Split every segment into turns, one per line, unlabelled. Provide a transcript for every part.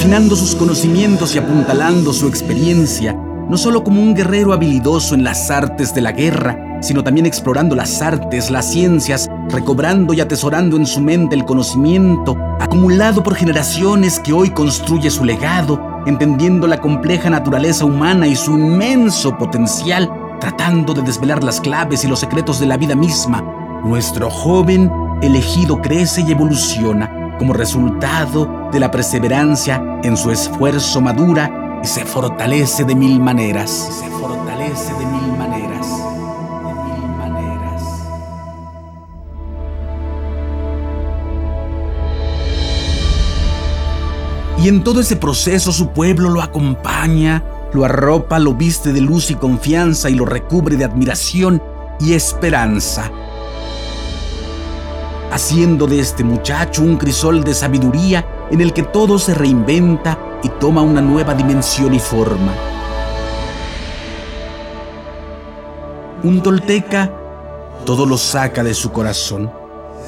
refinando sus conocimientos y apuntalando su experiencia, no solo como un guerrero habilidoso en las artes de la guerra, sino también explorando las artes, las ciencias, recobrando y atesorando en su mente el conocimiento acumulado por generaciones que hoy construye su legado, entendiendo la compleja naturaleza humana y su inmenso potencial, tratando de desvelar las claves y los secretos de la vida misma. Nuestro joven elegido crece y evoluciona como resultado de la perseverancia en su esfuerzo madura y se fortalece de mil maneras. Se fortalece de mil maneras. De mil maneras. Y en todo ese proceso su pueblo lo acompaña, lo arropa, lo viste de luz y confianza y lo recubre de admiración y esperanza haciendo de este muchacho un crisol de sabiduría en el que todo se reinventa y toma una nueva dimensión y forma. Un tolteca todo lo saca de su corazón.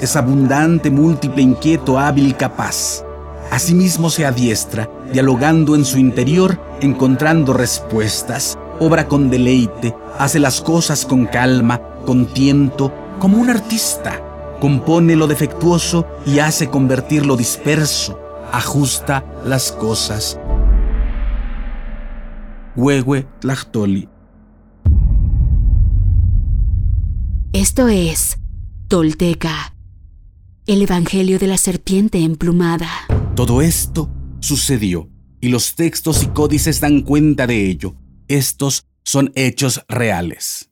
Es abundante, múltiple, inquieto, hábil, capaz. Asimismo se adiestra, dialogando en su interior, encontrando respuestas, obra con deleite, hace las cosas con calma, con tiento, como un artista compone lo defectuoso y hace convertir lo disperso, ajusta las cosas. Huehue Tlachtoli.
Esto es Tolteca, el Evangelio de la Serpiente Emplumada.
Todo esto sucedió y los textos y códices dan cuenta de ello. Estos son hechos reales.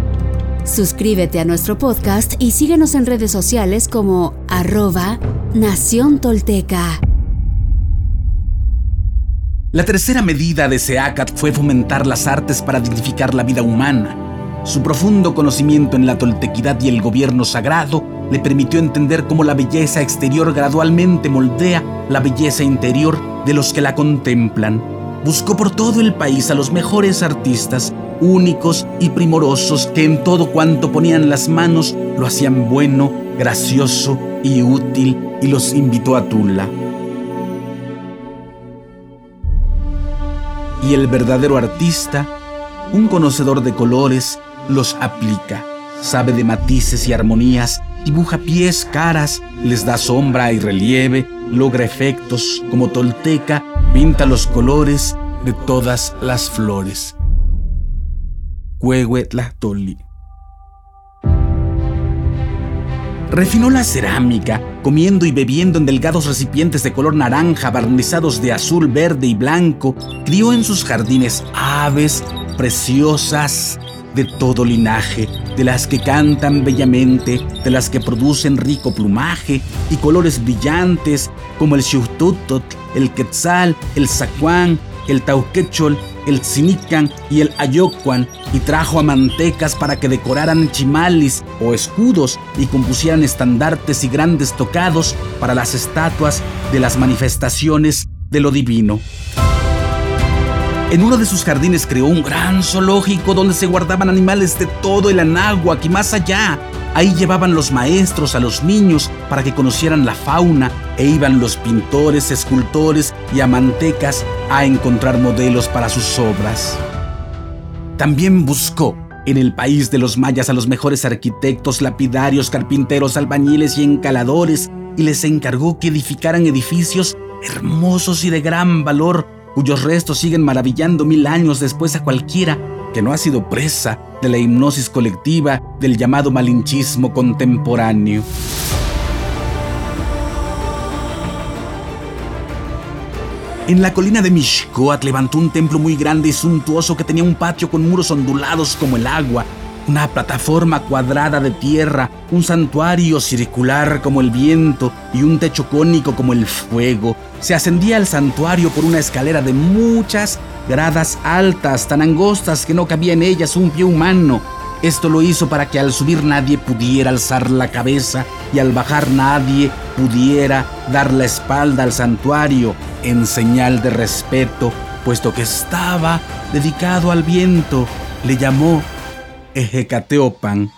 Suscríbete a nuestro podcast y síguenos en redes sociales como arroba Nación Tolteca.
La tercera medida de Seacat fue fomentar las artes para dignificar la vida humana. Su profundo conocimiento en la toltequidad y el gobierno sagrado le permitió entender cómo la belleza exterior gradualmente moldea la belleza interior de los que la contemplan. Buscó por todo el país a los mejores artistas únicos y primorosos que en todo cuanto ponían las manos lo hacían bueno, gracioso y útil y los invitó a Tula. Y el verdadero artista, un conocedor de colores, los aplica, sabe de matices y armonías, dibuja pies, caras, les da sombra y relieve, logra efectos como tolteca, pinta los colores de todas las flores. Tlachtoli. Refinó la cerámica, comiendo y bebiendo en delgados recipientes de color naranja barnizados de azul, verde y blanco. Crió en sus jardines aves preciosas de todo linaje, de las que cantan bellamente, de las que producen rico plumaje y colores brillantes, como el xututot, el quetzal, el zacuán, el tauquechol, el tzinican y el ayocuan y trajo a mantecas para que decoraran chimalis o escudos y compusieran estandartes y grandes tocados para las estatuas de las manifestaciones de lo divino. En uno de sus jardines creó un gran zoológico donde se guardaban animales de todo el Anáhuac y más allá. Ahí llevaban los maestros a los niños para que conocieran la fauna e iban los pintores, escultores y amantecas a encontrar modelos para sus obras. También buscó en el país de los mayas a los mejores arquitectos, lapidarios, carpinteros, albañiles y encaladores y les encargó que edificaran edificios hermosos y de gran valor, cuyos restos siguen maravillando mil años después a cualquiera que no ha sido presa de la hipnosis colectiva del llamado malinchismo contemporáneo. En la colina de Mishkoat levantó un templo muy grande y suntuoso que tenía un patio con muros ondulados como el agua, una plataforma cuadrada de tierra, un santuario circular como el viento y un techo cónico como el fuego. Se ascendía al santuario por una escalera de muchas gradas altas, tan angostas que no cabía en ellas un pie humano. Esto lo hizo para que al subir nadie pudiera alzar la cabeza y al bajar nadie pudiera dar la espalda al santuario en señal de respeto, puesto que estaba dedicado al viento. Le llamó Ejecateopan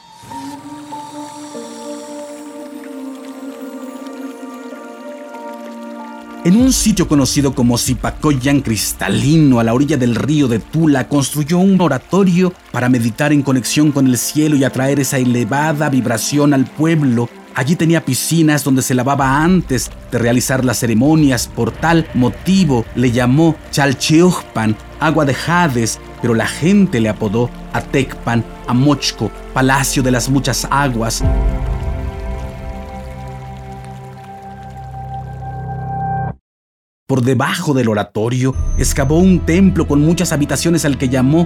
En un sitio conocido como Zipacoyan cristalino a la orilla del río de Tula, construyó un oratorio para meditar en conexión con el cielo y atraer esa elevada vibración al pueblo. Allí tenía piscinas donde se lavaba antes de realizar las ceremonias. Por tal motivo le llamó Chalcheojpan, agua de Hades, pero la gente le apodó Atecpan, Amochco, palacio de las muchas aguas. Por debajo del oratorio excavó un templo con muchas habitaciones al que llamó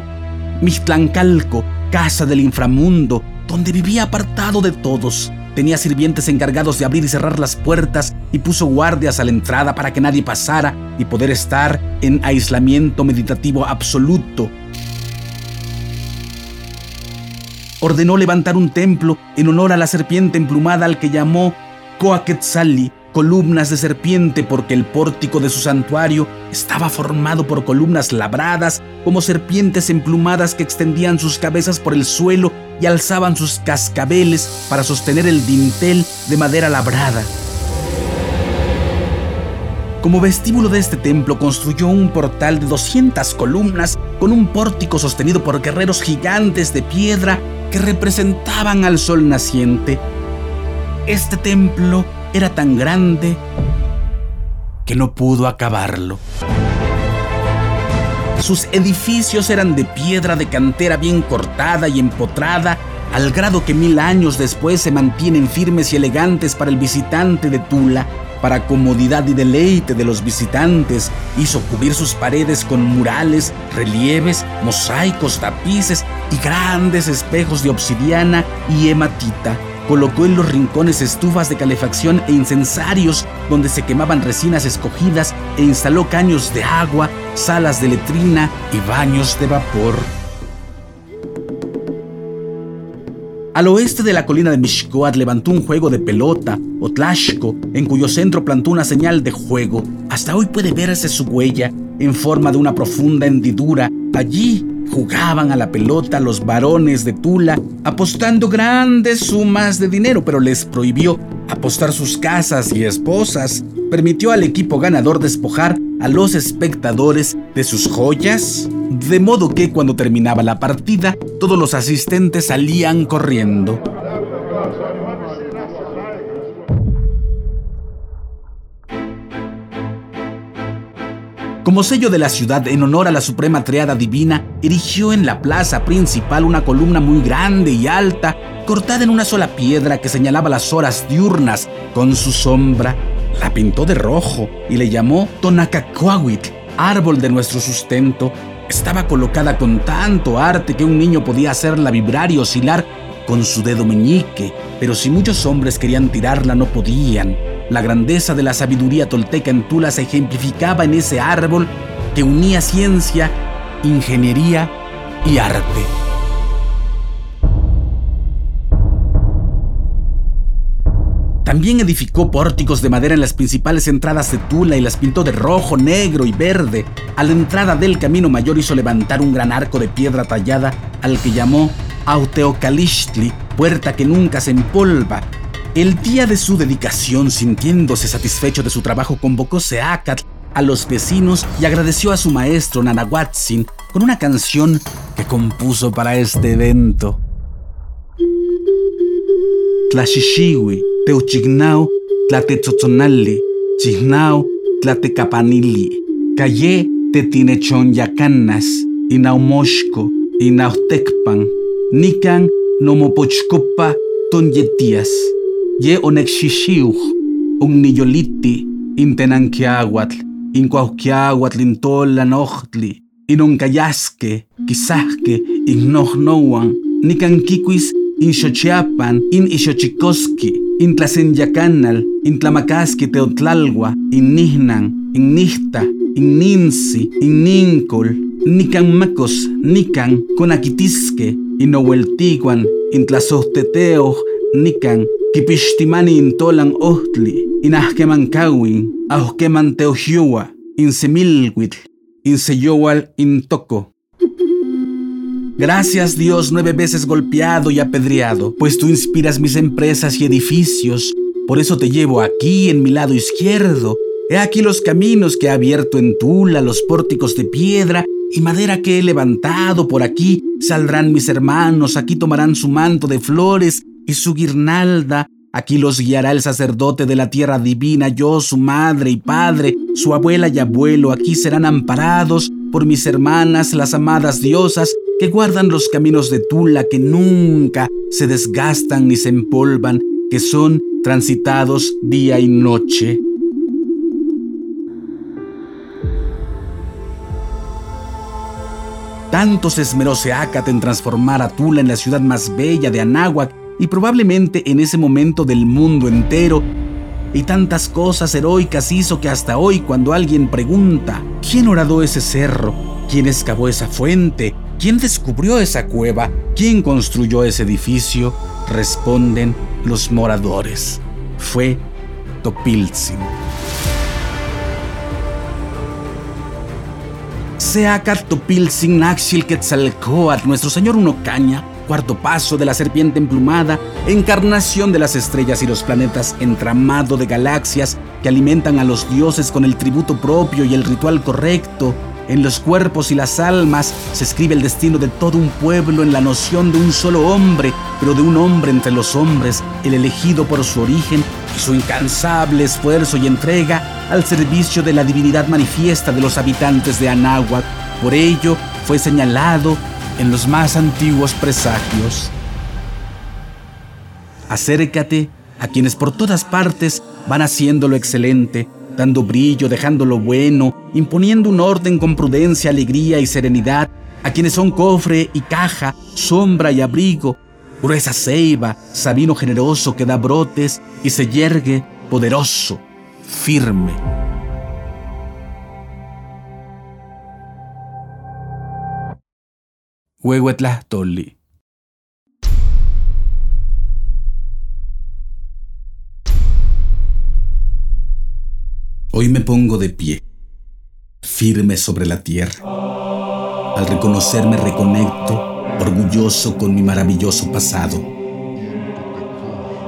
Mixtlancalco, casa del inframundo, donde vivía apartado de todos. Tenía sirvientes encargados de abrir y cerrar las puertas y puso guardias a la entrada para que nadie pasara y poder estar en aislamiento meditativo absoluto. Ordenó levantar un templo en honor a la serpiente emplumada al que llamó Coaquetzali, columnas de serpiente porque el pórtico de su santuario estaba formado por columnas labradas como serpientes emplumadas que extendían sus cabezas por el suelo y alzaban sus cascabeles para sostener el dintel de madera labrada. Como vestíbulo de este templo construyó un portal de 200 columnas con un pórtico sostenido por guerreros gigantes de piedra que representaban al sol naciente. Este templo era tan grande que no pudo acabarlo. Sus edificios eran de piedra de cantera bien cortada y empotrada, al grado que mil años después se mantienen firmes y elegantes para el visitante de Tula. Para comodidad y deleite de los visitantes, hizo cubrir sus paredes con murales, relieves, mosaicos, tapices y grandes espejos de obsidiana y hematita colocó en los rincones estufas de calefacción e incensarios donde se quemaban resinas escogidas e instaló caños de agua, salas de letrina y baños de vapor. Al oeste de la colina de Mishkoat levantó un juego de pelota, o tlashko, en cuyo centro plantó una señal de juego. Hasta hoy puede verse su huella en forma de una profunda hendidura. Allí Jugaban a la pelota los varones de Tula, apostando grandes sumas de dinero, pero les prohibió apostar sus casas y esposas. Permitió al equipo ganador despojar a los espectadores de sus joyas, de modo que cuando terminaba la partida, todos los asistentes salían corriendo. Como sello de la ciudad, en honor a la Suprema Triada Divina, erigió en la plaza principal una columna muy grande y alta, cortada en una sola piedra que señalaba las horas diurnas con su sombra. La pintó de rojo y le llamó Tonacacuahuitl, árbol de nuestro sustento. Estaba colocada con tanto arte que un niño podía hacerla vibrar y oscilar con su dedo meñique, pero si muchos hombres querían tirarla no podían. La grandeza de la sabiduría tolteca en Tula se ejemplificaba en ese árbol que unía ciencia, ingeniería y arte. También edificó pórticos de madera en las principales entradas de Tula y las pintó de rojo, negro y verde. A la entrada del camino mayor hizo levantar un gran arco de piedra tallada al que llamó Auteocalistli, puerta que nunca se empolva, el día de su dedicación, sintiéndose satisfecho de su trabajo, convocó Seacat a los vecinos y agradeció a su maestro Nanahuatzin con una canción que compuso para este evento. Tlaxixigui, teuchignao, tlatetzotzonali, chignao, tlatecapanili, calle tetinechonyacanas, inaumoxco, inautecpan, nican nomopochcopa tonyetias, ye onexxixiuj, unniyoliti, intenanquiahuatl, incuauquiahuatl intolan ohtli, inoncayasque, quisahque, ignohnouan, nicanquiquis inxochiapan, in ixochicoski, intlasenyacanal, intlamacasqui teotlalgua, innihnan, innihta, inninsi, innincol, nican macos, nican, conaquitisque, inoueltiguan, intlasohteteo, nican, kipixtimani intolan ohtli, inahkemankawin, ahkeman teojiua, insemilhuitl, inseyowal intoco. Gracias Dios nueve veces golpeado y apedreado, pues tú inspiras mis empresas y edificios. Por eso te llevo aquí en mi lado izquierdo. He aquí los caminos que he abierto en Tula, los pórticos de piedra y madera que he levantado. Por aquí saldrán mis hermanos, aquí tomarán su manto de flores y su guirnalda. Aquí los guiará el sacerdote de la tierra divina, yo, su madre y padre, su abuela y abuelo. Aquí serán amparados por mis hermanas, las amadas diosas, que guardan los caminos de Tula, que nunca se desgastan ni se empolvan, que son transitados día y noche. Tanto se esmeró en transformar a Tula en la ciudad más bella de Anáhuac y probablemente en ese momento del mundo entero, y tantas cosas heroicas hizo que hasta hoy cuando alguien pregunta, ¿quién horadó ese cerro? ¿Quién excavó esa fuente? ¿Quién descubrió esa cueva? ¿Quién construyó ese edificio? Responden los moradores. Fue Topiltzin. Seacat Topiltzin Naxil Quetzalcoatl, nuestro señor Unocaña, cuarto paso de la serpiente emplumada, encarnación de las estrellas y los planetas, entramado de galaxias que alimentan a los dioses con el tributo propio y el ritual correcto, en los cuerpos y las almas se escribe el destino de todo un pueblo en la noción de un solo hombre, pero de un hombre entre los hombres, el elegido por su origen y su incansable esfuerzo y entrega al servicio de la divinidad manifiesta de los habitantes de Anáhuac. Por ello fue señalado en los más antiguos presagios. Acércate a quienes por todas partes van haciendo lo excelente, dando brillo, dejando lo bueno, imponiendo un orden con prudencia, alegría y serenidad a quienes son cofre y caja, sombra y abrigo, gruesa ceiba, sabino generoso que da brotes y se yergue poderoso, firme. Huehuetlastoli. Hoy me pongo de pie, firme sobre la tierra. Al reconocerme reconecto, orgulloso con mi maravilloso pasado.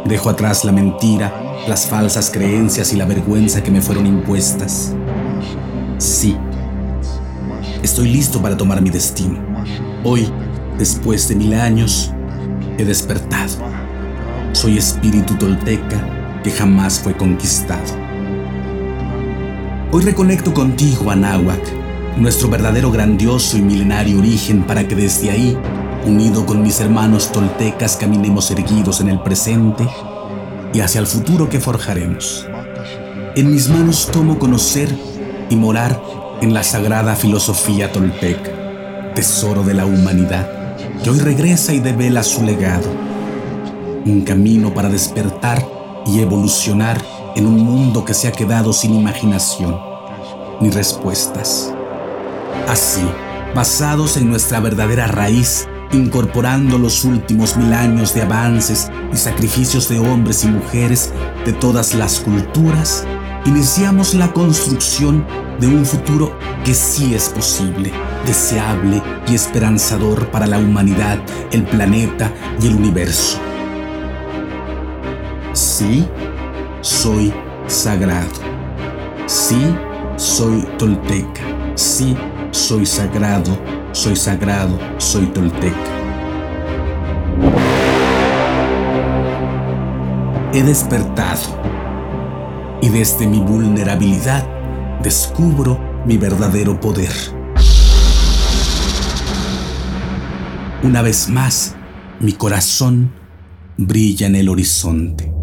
Dejo atrás la mentira, las falsas creencias y la vergüenza que me fueron impuestas. Sí, estoy listo para tomar mi destino. Hoy, después de mil años, he despertado. Soy espíritu tolteca que jamás fue conquistado. Hoy reconecto contigo, Anáhuac, nuestro verdadero grandioso y milenario origen para que desde ahí, unido con mis hermanos toltecas, caminemos erguidos en el presente y hacia el futuro que forjaremos. En mis manos tomo conocer y morar en la sagrada filosofía tolteca, tesoro de la humanidad, que hoy regresa y devela su legado. Un camino para despertar y evolucionar en un mundo que se ha quedado sin imaginación ni respuestas. Así, basados en nuestra verdadera raíz, incorporando los últimos mil años de avances y sacrificios de hombres y mujeres de todas las culturas, iniciamos la construcción de un futuro que sí es posible, deseable y esperanzador para la humanidad, el planeta y el universo. Sí, soy sagrado. Sí, soy tolteca. Sí, soy sagrado soy sagrado, soy tolteca. He despertado y desde mi vulnerabilidad descubro mi verdadero poder. Una vez más, mi corazón brilla en el horizonte.